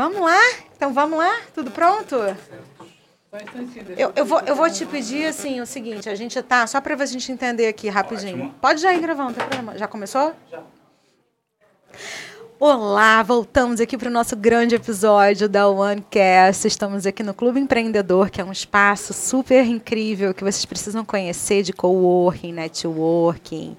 Vamos lá? Então vamos lá? Tudo pronto? Eu, eu, vou, eu vou te pedir assim o seguinte, a gente tá, só para a gente entender aqui rapidinho. Ótimo. Pode já ir gravando, não tem problema. Já começou? Já. Olá, voltamos aqui para o nosso grande episódio da OneCast. Estamos aqui no Clube Empreendedor, que é um espaço super incrível que vocês precisam conhecer de coworking, networking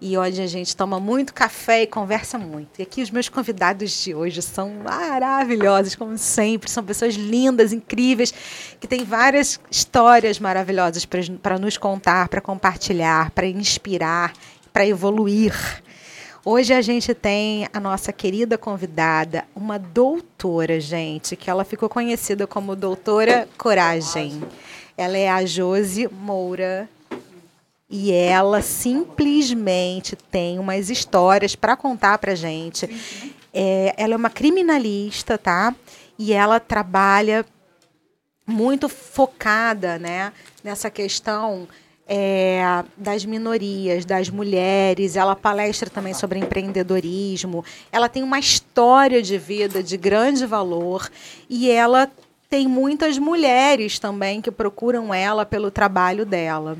e onde a gente toma muito café e conversa muito. E aqui os meus convidados de hoje são maravilhosos, como sempre, são pessoas lindas, incríveis, que têm várias histórias maravilhosas para nos contar, para compartilhar, para inspirar, para evoluir. Hoje a gente tem a nossa querida convidada, uma doutora, gente, que ela ficou conhecida como Doutora Coragem. Ela é a Josi Moura e ela simplesmente tem umas histórias para contar para gente. É, ela é uma criminalista, tá? E ela trabalha muito focada, né, nessa questão é, das minorias, das mulheres. Ela palestra também sobre empreendedorismo. Ela tem uma história de vida de grande valor e ela tem muitas mulheres também que procuram ela pelo trabalho dela.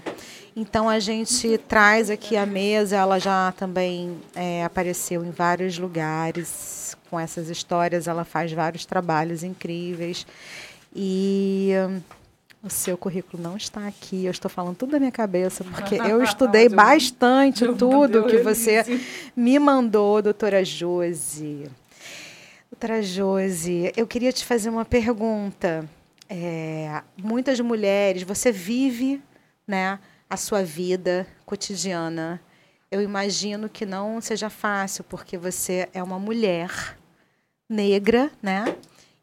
Então a gente traz aqui a mesa, ela já também é, apareceu em vários lugares com essas histórias, ela faz vários trabalhos incríveis. E hum, o seu currículo não está aqui, eu estou falando tudo da minha cabeça, porque eu estudei bastante tudo que você me mandou, doutora Josi. Doutora Josi, eu queria te fazer uma pergunta. É, muitas mulheres, você vive né, a sua vida cotidiana. Eu imagino que não seja fácil, porque você é uma mulher negra, né?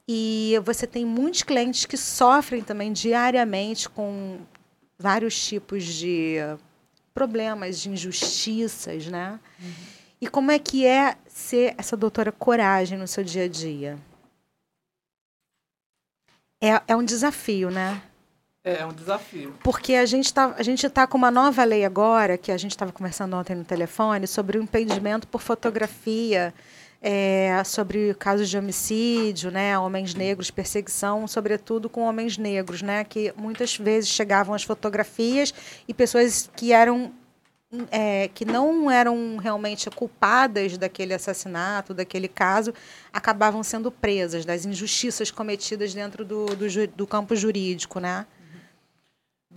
E você tem muitos clientes que sofrem também diariamente com vários tipos de problemas, de injustiças, né? Uhum. E como é que é ser essa doutora coragem no seu dia a dia? É, é um desafio, né? É, é um desafio. Porque a gente está a gente tá com uma nova lei agora, que a gente estava conversando ontem no telefone, sobre o impedimento por fotografia, é, sobre casos de homicídio, né, homens negros, perseguição, sobretudo com homens negros, né, que muitas vezes chegavam as fotografias e pessoas que eram é, que não eram realmente culpadas daquele assassinato, daquele caso, acabavam sendo presas das injustiças cometidas dentro do, do, do campo jurídico, né?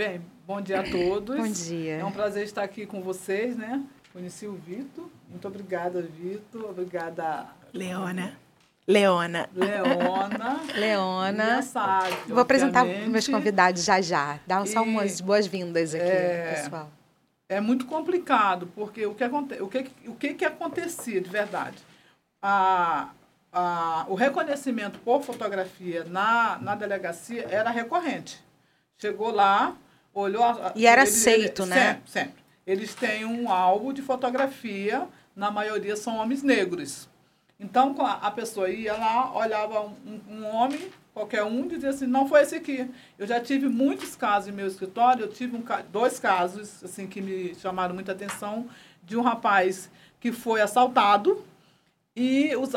Bem, bom dia a todos. bom dia. É um prazer estar aqui com vocês, né? Conheci o Vitor. Muito obrigada, Vitor. Obrigada. Leona. Leona. Leona. Leona. Vou apresentar meus convidados já já. Dá só umas boas-vindas aqui, é, pessoal. É muito complicado, porque o que, aconte, o que, o que, que acontecia de verdade? A, a, o reconhecimento por fotografia na, na delegacia era recorrente. Chegou lá, olhou. A, e era eles, aceito, ele, né? Sempre, sempre. Eles têm um álbum de fotografia, na maioria são homens negros. Então, a pessoa ia lá, olhava um, um homem, qualquer um, dizia assim, não foi esse aqui. Eu já tive muitos casos em meu escritório, eu tive um, dois casos assim que me chamaram muita atenção, de um rapaz que foi assaltado, e os,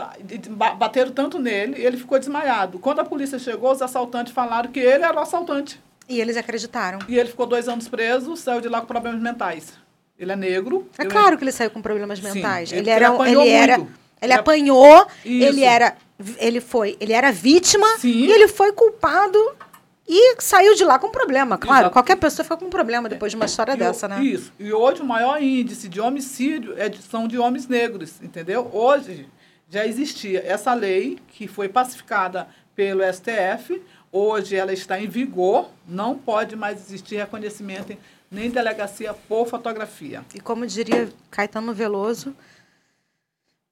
bateram tanto nele, ele ficou desmaiado. Quando a polícia chegou, os assaltantes falaram que ele era o assaltante. E eles acreditaram. E ele ficou dois anos preso, saiu de lá com problemas mentais. Ele é negro. É claro que ele saiu com problemas mentais. Sim, ele, era, ele, ele era, ele, ele apanhou, Isso. ele era, ele foi, ele era vítima Sim. e ele foi culpado e saiu de lá com problema. Claro, Exato. qualquer pessoa fica com problema depois de uma história e dessa, né? Isso. E hoje o maior índice de homicídio é de, são de homens negros, entendeu? Hoje já existia essa lei que foi pacificada pelo STF Hoje ela está em vigor, não pode mais existir reconhecimento nem delegacia por fotografia. E como diria Caetano Veloso,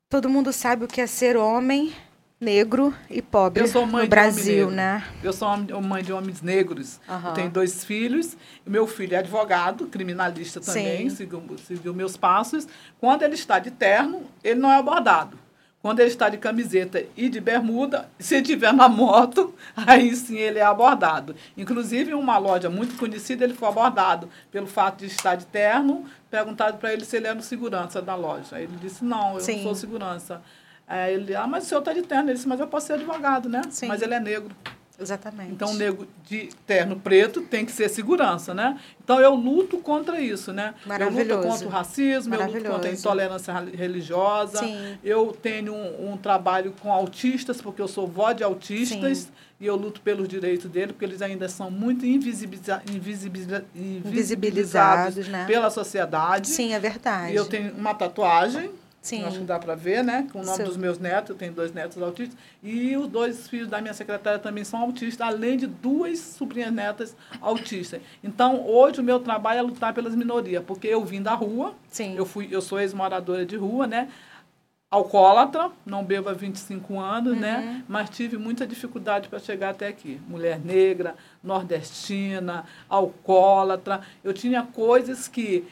todo mundo sabe o que é ser homem negro e pobre no Brasil, né? Eu sou mãe de homens negros. Uhum. Tenho dois filhos. Meu filho é advogado, criminalista também, seguiu, seguiu meus passos. Quando ele está de terno, ele não é abordado. Quando ele está de camiseta e de bermuda, se estiver na moto, aí sim ele é abordado. Inclusive, em uma loja muito conhecida, ele foi abordado pelo fato de estar de terno, perguntado para ele se ele era o segurança da loja. Ele disse, não, eu sim. não sou segurança. Aí ele, ah, mas o senhor está de terno. Ele disse, mas eu posso ser advogado, né? Sim. Mas ele é negro. Exatamente. Então, o negro de terno preto tem que ser segurança, né? Então, eu luto contra isso, né? Eu luto contra o racismo, eu luto contra a intolerância religiosa. Sim. Eu tenho um, um trabalho com autistas, porque eu sou vó de autistas, Sim. e eu luto pelos direitos deles, porque eles ainda são muito invisibiliza invisibiliza invisibilizados Invisibilizados, né? pela sociedade. Sim, é verdade. E eu tenho uma tatuagem, Sim. acho que dá para ver, né? Com o nome Seu- dos meus netos, eu tenho dois netos autistas. E os dois filhos da minha secretária também são autistas, além de duas sobrinhas netas autistas. Então, hoje o meu trabalho é lutar pelas minorias, porque eu vim da rua, Sim. eu, fui, eu sou ex-moradora de rua, né? Alcoólatra, não bebo há 25 anos, Uhum. né? Mas tive muita dificuldade para chegar até aqui. Mulher negra, nordestina, alcoólatra. Eu tinha coisas que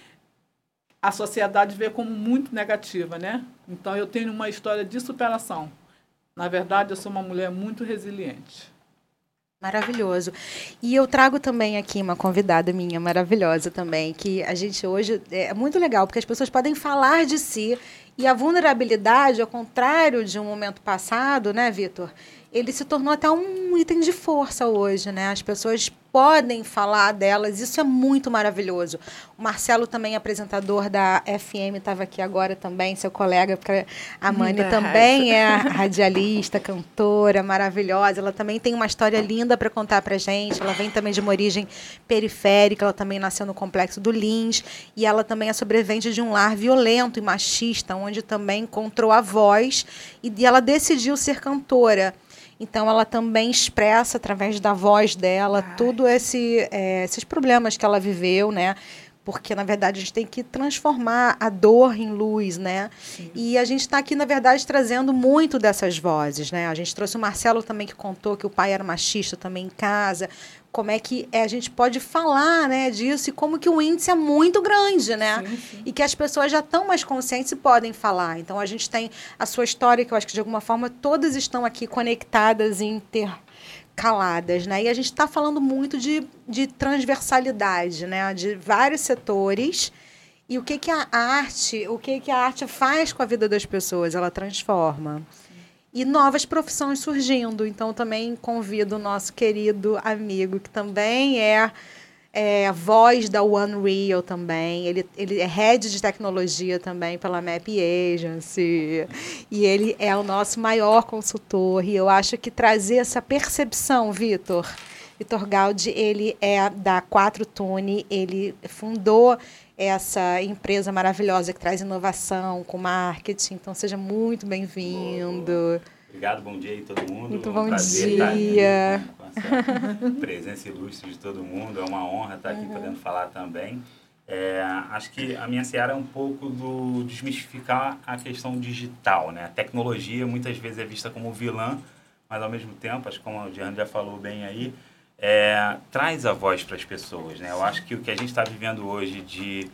a sociedade vê como muito negativa, né? Então eu tenho uma história de superação. Na verdade, eu sou uma mulher muito resiliente. Maravilhoso. E eu trago também aqui uma convidada minha maravilhosa também, que a gente hoje é muito legal, porque as pessoas podem falar de si e a vulnerabilidade, ao contrário de um momento passado, né, Vitor? Ele se tornou até um item de força hoje, né? As pessoas podem falar delas, isso é muito maravilhoso. O Marcelo também, apresentador da FM, estava aqui agora também, seu colega, porque a Mani Da também é radialista, cantora, maravilhosa. Ela também tem uma história linda para contar para gente. Ela vem também de uma origem periférica, ela também nasceu no complexo do Lins e ela também é sobrevivente de um lar violento e machista, onde também encontrou a voz e ela decidiu ser cantora. Então ela também expressa através da voz dela Ai. tudo esse, eh, esses problemas que ela viveu, né? Porque, na verdade, a gente tem que transformar a dor em luz, né? E a gente está aqui, na verdade, trazendo muito dessas vozes, né? A gente trouxe o Marcelo também, que contou que o pai era machista também em casa. Como é que eh, a gente pode falar né, disso e como que o índice é muito grande, né? Sim, sim. E que as pessoas já estão mais conscientes e podem falar. Então, a gente tem a sua história, que eu acho que, de alguma forma, todas estão aqui conectadas e intercaladas, né? E a gente está falando muito de, de transversalidade, né? De vários setores. E o que, que a arte, o que, que a arte faz com a vida das pessoas? Ela transforma. E novas profissões surgindo. Então, também convido o nosso querido amigo, que também é, é voz da One Real também. Ele, ele é head de tecnologia também pela Map Agency. E ele é o nosso maior consultor. E eu acho que trazer essa percepção, Vitor. Vitor Gaudi, ele é da Quatro Tune, ele fundou essa empresa maravilhosa que traz inovação com marketing. Então, seja muito bem-vindo. Obrigado, bom dia aí todo mundo. Muito É um bom dia. presença ilustre de todo mundo. É uma honra estar Uhum. aqui podendo falar também. É, acho que a minha seara é um pouco do desmistificar a questão digital, né? A tecnologia muitas vezes é vista como vilã, mas ao mesmo tempo, acho que como o Jean já falou bem aí, é, traz a voz para as pessoas, né? Eu acho que o que a gente está vivendo hoje de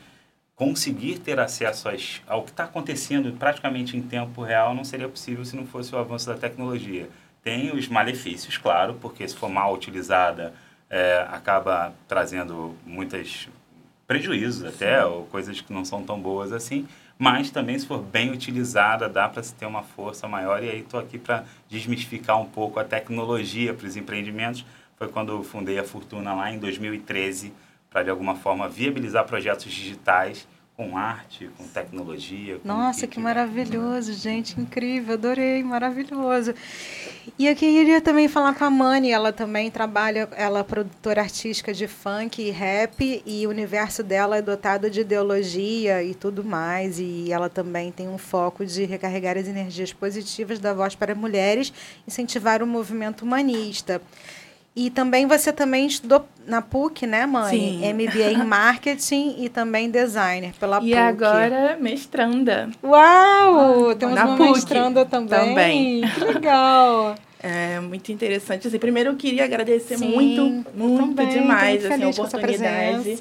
conseguir ter acesso ao que está acontecendo praticamente em tempo real não seria possível se não fosse o avanço da tecnologia. Tem os malefícios, claro, porque se for mal utilizada, é, acaba trazendo muitas prejuízos até, ou coisas que não são tão boas assim, mas também se for bem utilizada, dá para se ter uma força maior, e aí estou aqui para desmistificar um pouco a tecnologia para os empreendimentos. Foi quando eu fundei a Fortuna lá em 2013, para de alguma forma viabilizar projetos digitais com arte, com tecnologia. com Nossa, que tiver. maravilhoso, gente, incrível, adorei, maravilhoso. E eu queria também falar com a Mani, ela também trabalha, ela é produtora artística de funk e rap, e o universo dela é dotado de ideologia e tudo mais, e ela também tem um foco de recarregar as energias positivas da voz para mulheres, incentivar o movimento humanista. E também você também estudou na PUC, né, mãe? Sim. MBA em marketing e também designer pela E PUC. agora, mestranda. Uau! Temos Na uma PUC mestranda também. também. Que legal! É muito interessante. Assim, primeiro eu queria agradecer Sim, muito, muito também, demais assim, a oportunidade.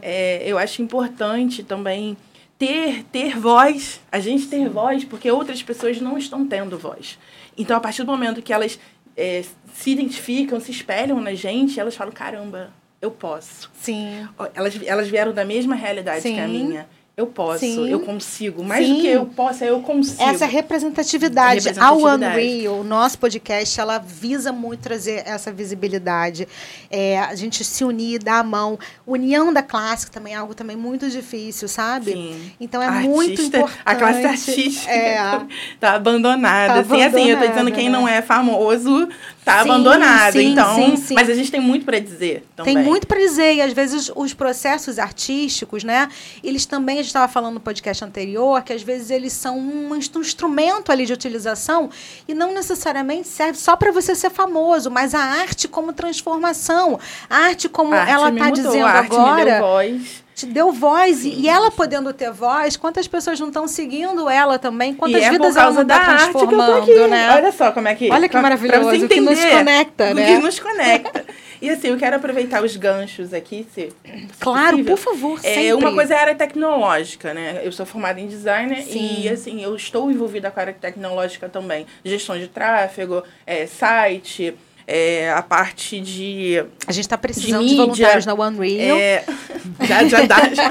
É, eu acho importante também ter, ter voz, a gente ter voz, porque outras pessoas não estão tendo voz. Então, a partir do momento que elas é, se identificam, se espelham na gente, elas falam, caramba, eu posso. Sim. Elas, elas vieram da mesma realidade que a Sim. minha. eu posso, Sim. eu consigo. Mais Sim. do que eu posso, é eu consigo. Essa representatividade, ao Unreal, o nosso podcast, ela visa muito trazer essa visibilidade. É, a gente se unir, dar a mão. União da classe também é algo também muito difícil, sabe? Sim. Então é Artista- muito importante. A classe artística É. tá abandonada. Tá assim, assim, eu tô dizendo abandonada, quem né? não é famoso tá Sim, abandonado. sim, então, sim, mas a gente tem muito para dizer também. Tem muito para dizer, e às vezes os processos artísticos, né? Eles também, a gente estava falando no podcast anterior, que às vezes eles são um instru- instrumento ali de utilização e não necessariamente serve só para você ser famoso, mas a arte como transformação, a arte como A ela está dizendo a arte me deu agora, voz. Te deu voz e, e ela podendo ter voz, quantas pessoas não estão seguindo ela também? Quantas e é vidas ela não está arte que eu tô transformando, aqui. né? Olha só como é que. Olha que pra- maravilhoso, Pra você o que nos entender conecta, o né? que nos conecta. E assim, eu quero aproveitar os ganchos aqui, se, se Claro, possível. por favor, É, sempre. uma coisa é a área tecnológica, né? Eu sou formada em design Sim. e, assim, eu estou envolvida com a área tecnológica também. Gestão de tráfego, é, site, é, a parte de... A gente está precisando de, mídia, voluntários na One Real. É, já, já dá. já.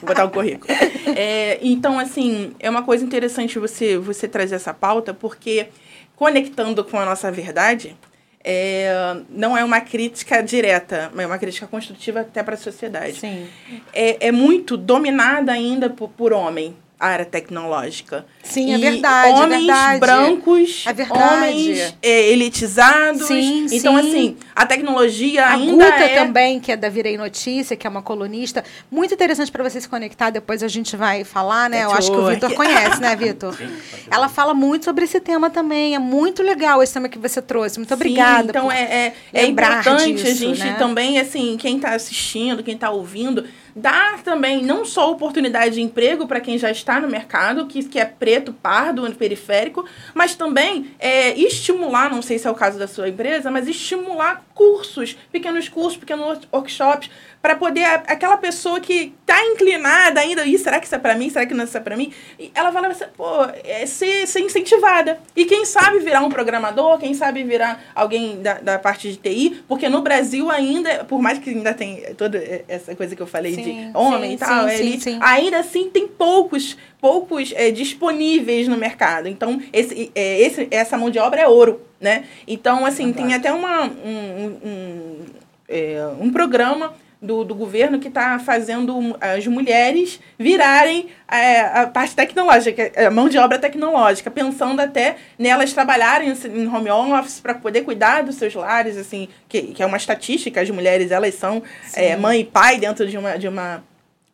Vou botar o currículo. É, então, assim, é uma coisa interessante você, você trazer essa pauta, porque conectando com a nossa verdade, é, não é uma crítica direta, mas é uma crítica construtiva até para a sociedade. Sim. É, é muito dominada ainda por, por homem, área tecnológica. Sim, é E verdade. Homens é verdade. brancos, É verdade. homens é, elitizados. Sim, então, sim. assim, a tecnologia A ainda Guta é... também, que é da Virei Notícia, que é uma colunista. Muito interessante para você se conectar, depois a gente vai falar, né? Eu acho que o. Vitor conhece, né, Vitor? Sim. Ela fala muito sobre esse tema também. É muito legal esse tema que você trouxe. Muito Sim, obrigada. então por- é, é, é importante a disso, gente né? também, assim, quem está assistindo, quem está ouvindo, dar também não só oportunidade de emprego para quem já está no mercado, que, que é preto, pardo, periférico, mas também é, estimular, não sei se é o caso da sua empresa, mas estimular cursos, pequenos cursos, pequenos workshops, para poder a- aquela pessoa que está inclinada ainda, Ih, será que isso é para mim? Será que não isso é para mim? E ela vai você, pô, é, ser, ser incentivada. E quem sabe virar um programador, quem sabe virar alguém da, da parte de TI, porque no Brasil ainda, por mais que ainda tem toda essa coisa que eu falei Sim, de homem sim, e tal, sim. ainda assim tem poucos poucos é, disponíveis no mercado. Então, esse, é, esse, essa mão de obra é ouro, né? Então, assim, tem até uma, um, um, é, um programa do, do governo que está fazendo as mulheres virarem é, a parte tecnológica, a mão de obra tecnológica, pensando até nelas trabalharem em home office para poder cuidar dos seus lares, assim, que, que é uma estatística, as mulheres elas são é, mãe e pai dentro de uma, de uma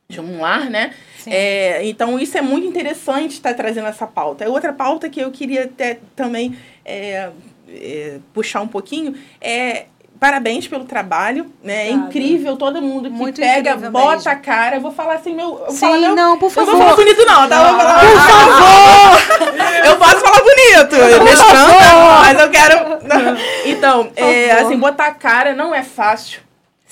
de um lar, né? É, então, isso é muito interessante estar trazendo essa pauta. Outra pauta que eu queria até também é, puxar um pouquinho é parabéns pelo trabalho, né? É incrível todo mundo que Muito pega, bota mesmo. a cara. Eu vou falar assim, meu. Eu Sim, meu, não, por Eu favor. vou falar bonito, não, tá? Eu falar, por favor! eu posso falar bonito, mestrando, mas eu quero. Então, é, assim, botar a cara não é fácil.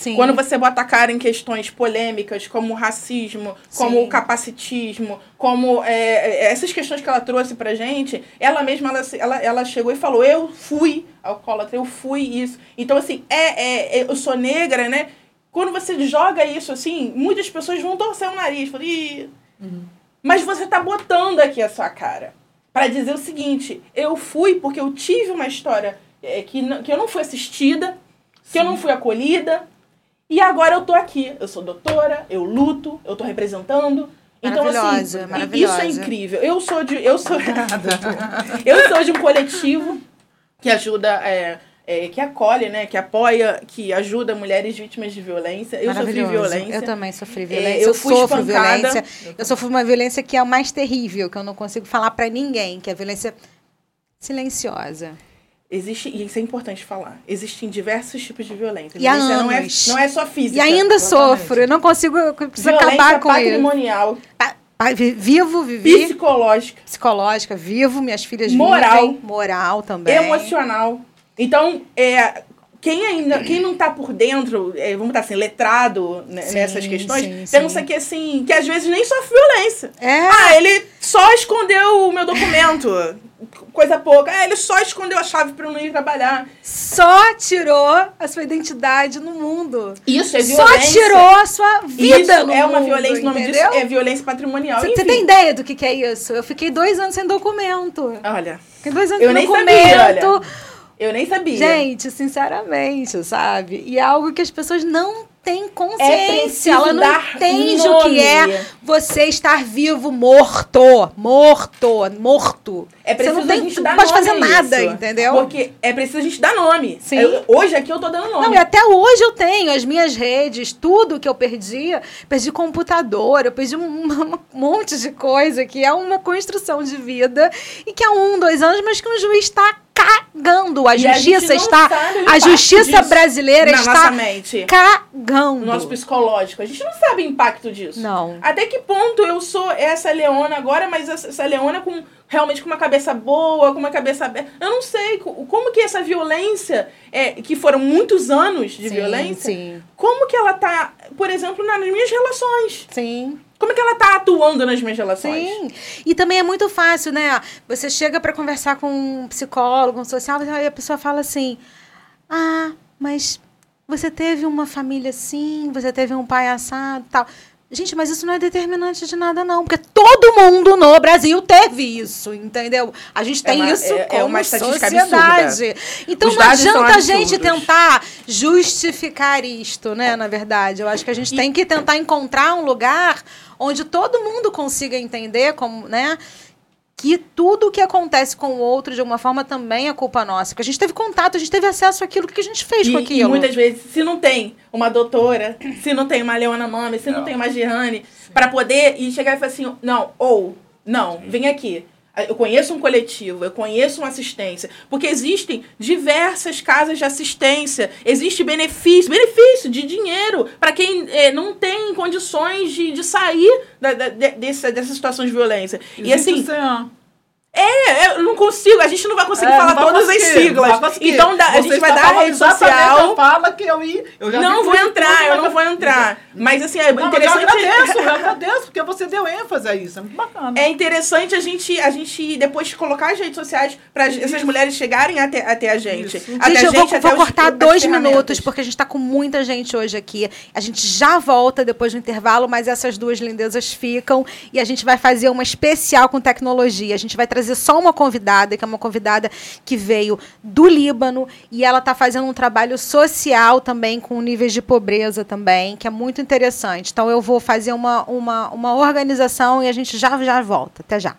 Sim. Quando você bota a cara em questões polêmicas, como o racismo, como Sim. o capacitismo, como é, é, essas questões que ela trouxe pra gente, ela mesma ela, ela, ela chegou e falou: Eu fui alcoólatra, eu fui isso. Então, assim, é, é, é- eu sou negra, né? Quando você joga isso assim, muitas pessoas vão torcer o nariz, falar, Ih. mas você tá botando aqui a sua cara. Pra dizer o seguinte, eu fui porque eu tive uma história é, que, que eu não fui assistida, que eu não fui acolhida, e agora eu tô aqui. Eu sou doutora, eu luto, eu tô representando. Então, assim, Maravilhosa, isso é incrível. Eu sou de. Eu sou, eu sou de um coletivo que ajuda. é, é, que acolhe, né? Que apoia, que ajuda mulheres vítimas de violência. Eu sofri violência. Eu também sofri É, violência. eu eu fui sofro espancada. violência. Eu sofro uma violência que é a mais terrível, que eu não consigo falar pra ninguém, que é a violência silenciosa. Existe, e isso é importante falar. Existem diversos tipos de violência. E violência não é, não é só física. E ainda exatamente. sofro, eu não consigo, eu preciso violência acabar com isso. patrimonial, Pa- pa- vi- Vivo, vivi, psicológica, psicológica, vivo, minhas filhas Moral. vivem, moral também. emocional. Então, é, quem ainda, quem não tá por dentro, é, vamos botar assim, letrado né, Sim, nessas questões, sim, pensa sim. que assim, que às vezes nem sofre violência. É. Ah, ele só escondeu o meu documento. Coisa pouca. Ah, ele só escondeu a chave pra eu não ir trabalhar. Só tirou a sua identidade no mundo. Isso é Só violência. tirou a sua vida Isso no é uma mundo, violência, o nome entendeu? disso é violência patrimonial. Você, tem ideia do que, que é isso? Eu fiquei dois anos sem documento. Olha, Fiquei dois anos Eu sem nem documento. sabia, olha. Eu nem sabia. Gente, sinceramente, sabe? E é algo que as pessoas não têm É consciência. preciso Ela não entende o nome. que é você estar vivo, morto. Morto. Morto. É você preciso não, tem, não dar pode nome fazer nada, isso. entendeu? Porque é preciso a gente dar nome. Sim. Eu- hoje aqui eu tô dando nome. Não, e até hoje eu tenho as minhas redes, tudo que eu perdi, perdi computador, eu perdi um, um monte de coisa que é uma construção de vida e que há um, dois anos, mas que um juiz está cagando. A E a justiça não está. A justiça brasileira na está nossa mente. cagando. No nosso psicológico. A gente não sabe o impacto disso. Não. Até que ponto eu sou essa leona agora, mas essa, essa leona com realmente com uma cabeça boa, com uma cabeça aberta. Eu não sei co- como que essa violência, é, que foram muitos anos de Sim, violência, Sim, como que ela tá, por exemplo, nas minhas relações? sim. Como que ela tá atuando nas minhas relações? Sim. E também é muito fácil, né? Você chega para conversar com um psicólogo, um social, e a pessoa fala assim: Ah, mas você teve uma família assim, você teve um pai assado tal. Gente, mas isso não é determinante de nada, não. Porque todo mundo no Brasil teve isso, entendeu? A gente É tem uma- isso é- é como uma estatística sociedade. Então Os não adianta a gente tentar justificar isto, né? Na verdade, eu acho que a gente tem que tentar encontrar um lugar onde todo mundo consiga entender como, né? Que tudo que acontece com o outro, de alguma forma, também é culpa nossa. Porque a gente teve contato, a gente teve acesso àquilo que a gente fez com E, e aquilo. muitas vezes, se não tem uma doutora, se não tem uma Leona Mami, se não, Não. tem uma Girane, para poder ir chegar e falar assim, não, ou, não, vem aqui. Eu conheço um coletivo, eu conheço uma assistência, porque existem diversas casas de assistência, existe benefício, benefício de dinheiro para quem eh, não tem condições de, de sair da, da, de- dessa, dessa situação de violência. E Existe assim, o CEAM. É, eu não consigo, a gente não vai conseguir É, falar todas as conseguir, siglas. Então dá- a gente vai dar a rede social. a fala que eu ia. Eu já Não vou entrar, eu não vou entrar. Mas assim, é Não, mas eu interessante. agradeço, eu agradeço, porque você deu ênfase a isso. É muito bacana. É interessante a gente, a gente depois colocar as redes sociais para essas mulheres chegarem até, até a gente. Isso. Até Gente, a eu vou, vou os- cortar as dois minutos, porque a gente está com muita gente hoje aqui. A gente já volta depois do intervalo, mas essas duas lindezas ficam. E a gente vai fazer uma especial com tecnologia. A gente vai trazer só uma convidada, que é uma convidada que veio do Líbano. E ela está fazendo um trabalho social também, com níveis de pobreza também, que é muito interessante. Então eu vou fazer uma, uma, uma organização e a gente já, já volta. Até já.